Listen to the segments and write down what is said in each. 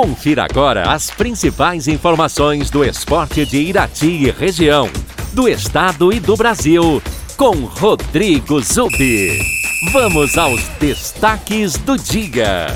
Confira agora as principais informações do esporte de Irati e região, do estado e do Brasil, com Rodrigo Zubi. Vamos aos destaques do dia.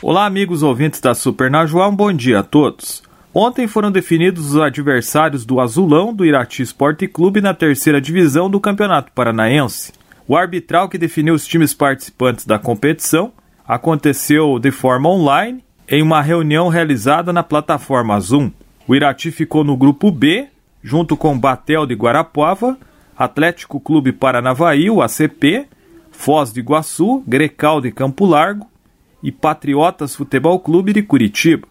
Olá, amigos ouvintes da Super Najuá, um bom dia a todos. Ontem foram definidos os adversários do Azulão do Irati Esporte Clube na terceira divisão do Campeonato Paranaense. O arbitral que definiu os times participantes da competição aconteceu de forma online em uma reunião realizada na plataforma Zoom. O Irati ficou no grupo B, junto com Batel de Guarapuava, Atlético Clube Paranavaí, o ACP, Foz de Iguaçu, Grecal de Campo Largo e Patriotas Futebol Clube de Curitiba.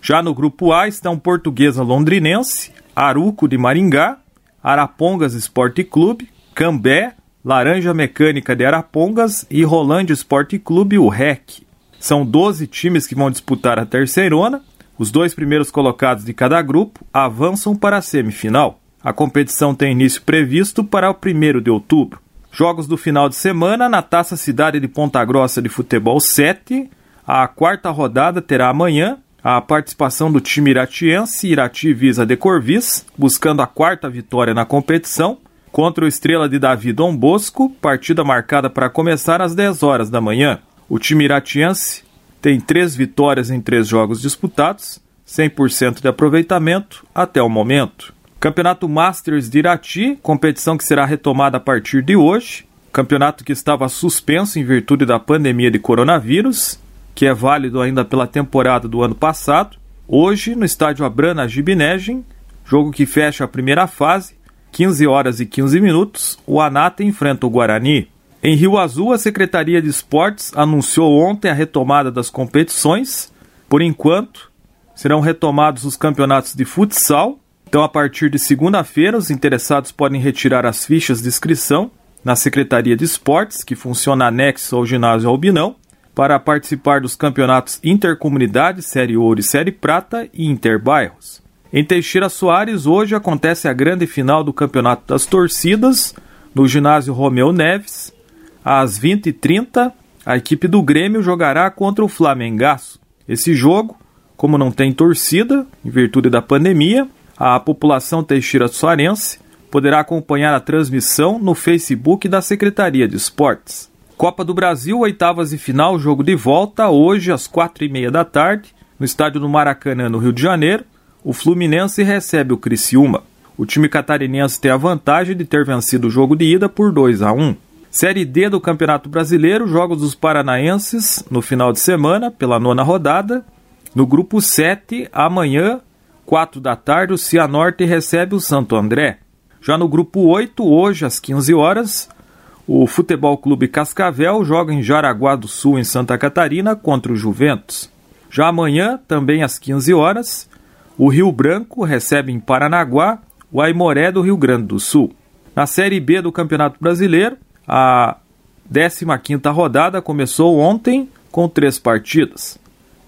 Já no grupo A estão Portuguesa Londrinense, Aruco de Maringá, Arapongas Esporte Clube, Cambé, Laranja Mecânica de Arapongas e Rolândia Esporte Clube, o REC. São 12 times que vão disputar a terceirona. Os dois primeiros colocados de cada grupo avançam para a semifinal. A competição tem início previsto para o 1 de outubro. Jogos do final de semana na Taça Cidade de Ponta Grossa de Futebol 7. A quarta rodada terá amanhã a participação do time iratiense Irati Visa de Corvis, buscando a quarta vitória na competição contra o Estrela de Davi Dom Bosco, partida marcada para começar às 10 horas da manhã. O time iratiense tem três vitórias em três jogos disputados, 100% de aproveitamento até o momento. Campeonato Masters de Irati, competição que será retomada a partir de hoje. Campeonato que estava suspenso em virtude da pandemia de coronavírus, que é válido ainda pela temporada do ano passado. Hoje, no estádio Abrana Gibinegem, jogo que fecha a primeira fase, 15 horas e 15 minutos, o Anata enfrenta o Guarani. Em Rio Azul, a Secretaria de Esportes anunciou ontem a retomada das competições. Por enquanto, serão retomados os campeonatos de futsal. Então, a partir de segunda-feira, os interessados podem retirar as fichas de inscrição na Secretaria de Esportes, que funciona anexo ao ginásio Albinão, para participar dos campeonatos Intercomunidade, Série Ouro e Série Prata e Interbairros. Em Teixeira Soares, hoje acontece a grande final do Campeonato das Torcidas, no ginásio Romeu Neves. Às 20h30, a equipe do Grêmio jogará contra o Flamengaço. Esse jogo, como não tem torcida, em virtude da pandemia, a população teixeira soarense poderá acompanhar a transmissão no Facebook da Secretaria de Esportes. Copa do Brasil, oitavas e final, jogo de volta, hoje às quatro e meia da tarde, no estádio do Maracanã, no Rio de Janeiro o Fluminense recebe o Criciúma. O time catarinense tem a vantagem de ter vencido o jogo de ida por 2 a 1. Série D do Campeonato Brasileiro, jogos dos paranaenses no final de semana, pela nona rodada. No grupo 7, amanhã, 4 da tarde, o Cianorte recebe o Santo André. Já no grupo 8, hoje às 15 horas, o Futebol Clube Cascavel joga em Jaraguá do Sul, em Santa Catarina, contra o Juventus. Já amanhã, também às 15 horas, o Rio Branco recebe em Paranaguá o Aimoré do Rio Grande do Sul. Na Série B do Campeonato Brasileiro, a 15ª rodada começou ontem com três partidas.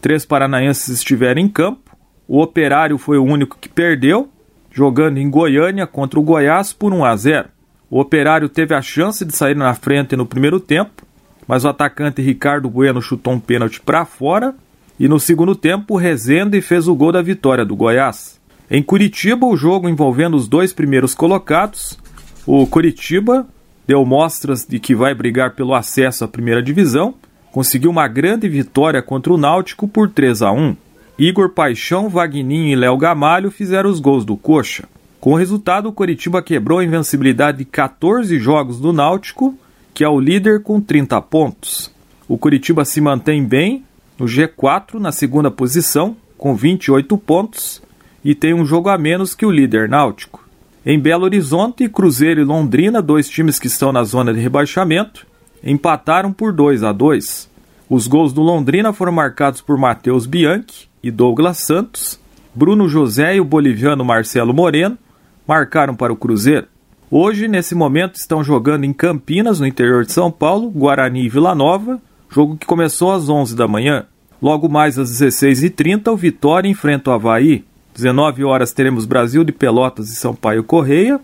Três paranaenses estiveram em campo. O Operário foi o único que perdeu, jogando em Goiânia contra o Goiás por 1 a 0. O Operário teve a chance de sair na frente no primeiro tempo, mas o atacante Ricardo Bueno chutou um pênalti para fora e no segundo tempo, Rezende fez o gol da vitória do Goiás. Em Curitiba, o jogo envolvendo os dois primeiros colocados, o Curitiba deu mostras de que vai brigar pelo acesso à primeira divisão, conseguiu uma grande vitória contra o Náutico por 3 a 1. Igor Paixão, Vagninho e Léo Gamalho fizeram os gols do Coxa. Com o resultado, o Curitiba quebrou a invencibilidade de 14 jogos do Náutico, que é o líder com 30 pontos. O Curitiba se mantém bem no G4 na segunda posição, com 28 pontos, e tem um jogo a menos que o líder náutico. Em Belo Horizonte, Cruzeiro e Londrina, dois times que estão na zona de rebaixamento, empataram por 2 a 2. Os gols do Londrina foram marcados por Matheus Bianchi e Douglas Santos. Bruno José e o boliviano Marcelo Moreno marcaram para o Cruzeiro. Hoje, nesse momento, estão jogando em Campinas, no interior de São Paulo, Guarani e Vila Nova, jogo que começou às 11 da manhã. Logo mais às 16h30, o Vitória enfrenta o Havaí. 19 horas teremos Brasil de Pelotas e Sampaio Correia.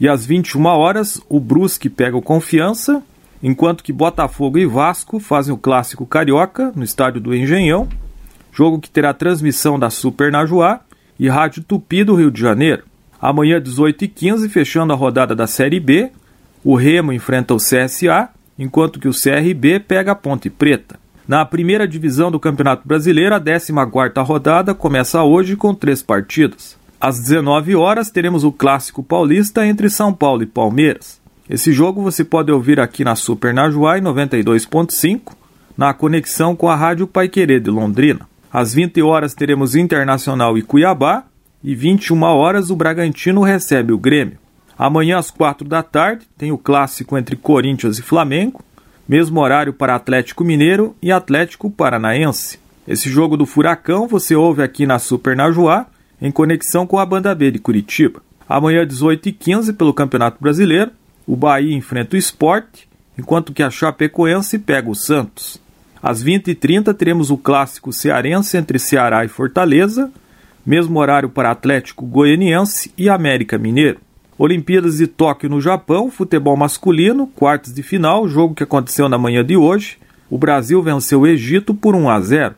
E às 21 horas, o Brusque pega o Confiança enquanto que Botafogo e Vasco fazem o clássico carioca no estádio do Engenhão, jogo que terá transmissão da Super Najuá e Rádio Tupi do Rio de Janeiro. Amanhã, 18h15, fechando a rodada da Série B, o Remo enfrenta o CSA, enquanto que o CRB pega a Ponte Preta. Na primeira divisão do Campeonato Brasileiro, a 14ª rodada começa hoje com três partidas. Às 19 horas teremos o clássico paulista entre São Paulo e Palmeiras. Esse jogo você pode ouvir aqui na Super Najuá 92.5, na conexão com a Rádio Paiquerê de Londrina. Às 20 horas teremos Internacional e Cuiabá e 21 horas o Bragantino recebe o Grêmio. Amanhã às 4 da tarde tem o clássico entre Corinthians e Flamengo, mesmo horário para Atlético Mineiro e Atlético Paranaense. Esse jogo do Furacão você ouve aqui na Super Najuá, em conexão com a Banda B de Curitiba. Amanhã, 18h15, pelo Campeonato Brasileiro, o Bahia enfrenta o Esporte, enquanto que a Chapecoense pega o Santos. Às 20h30 teremos o clássico cearense entre Ceará e Fortaleza, mesmo horário para Atlético Goianiense e América Mineiro. Olimpíadas de Tóquio no Japão, futebol masculino, quartos de final, jogo que aconteceu na manhã de hoje. O Brasil venceu o Egito por 1 a 0.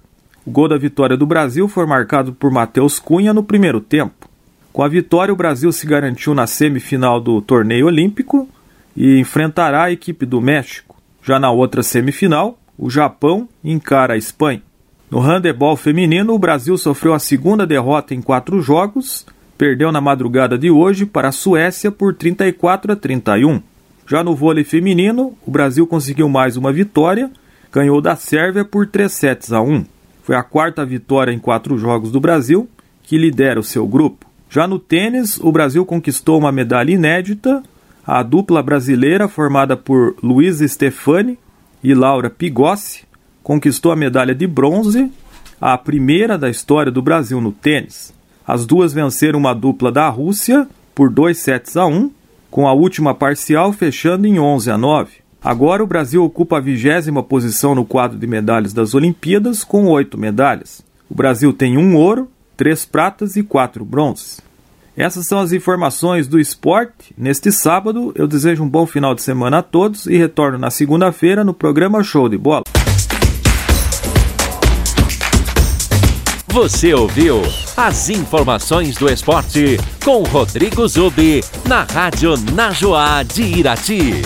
O gol da vitória do Brasil foi marcado por Matheus Cunha no primeiro tempo. Com a vitória, o Brasil se garantiu na semifinal do torneio olímpico e enfrentará a equipe do México. Já na outra semifinal, o Japão encara a Espanha. No handebol feminino, o Brasil sofreu a segunda derrota em quatro jogos, perdeu na madrugada de hoje para a Suécia por 34 a 31. Já no vôlei feminino, o Brasil conseguiu mais uma vitória, ganhou da Sérvia por 3 sets a 1. Foi a quarta vitória em quatro jogos do Brasil, que lidera o seu grupo. Já no tênis, o Brasil conquistou uma medalha inédita. A dupla brasileira, formada por Luiz Stefani e Laura Pigossi conquistou a medalha de bronze, a primeira da história do Brasil no tênis. As duas venceram uma dupla da Rússia por 2 sets a 1, com a última parcial fechando em 11 a 9. Agora o Brasil ocupa a vigésima posição no quadro de medalhas das Olimpíadas com oito medalhas. O Brasil tem um ouro, três pratas e quatro bronzes. Essas são as informações do esporte. Neste sábado, eu desejo um bom final de semana a todos e retorno na segunda-feira no programa Show de Bola. Você ouviu as informações do esporte com Rodrigo Zubi na Rádio Najoá de Irati.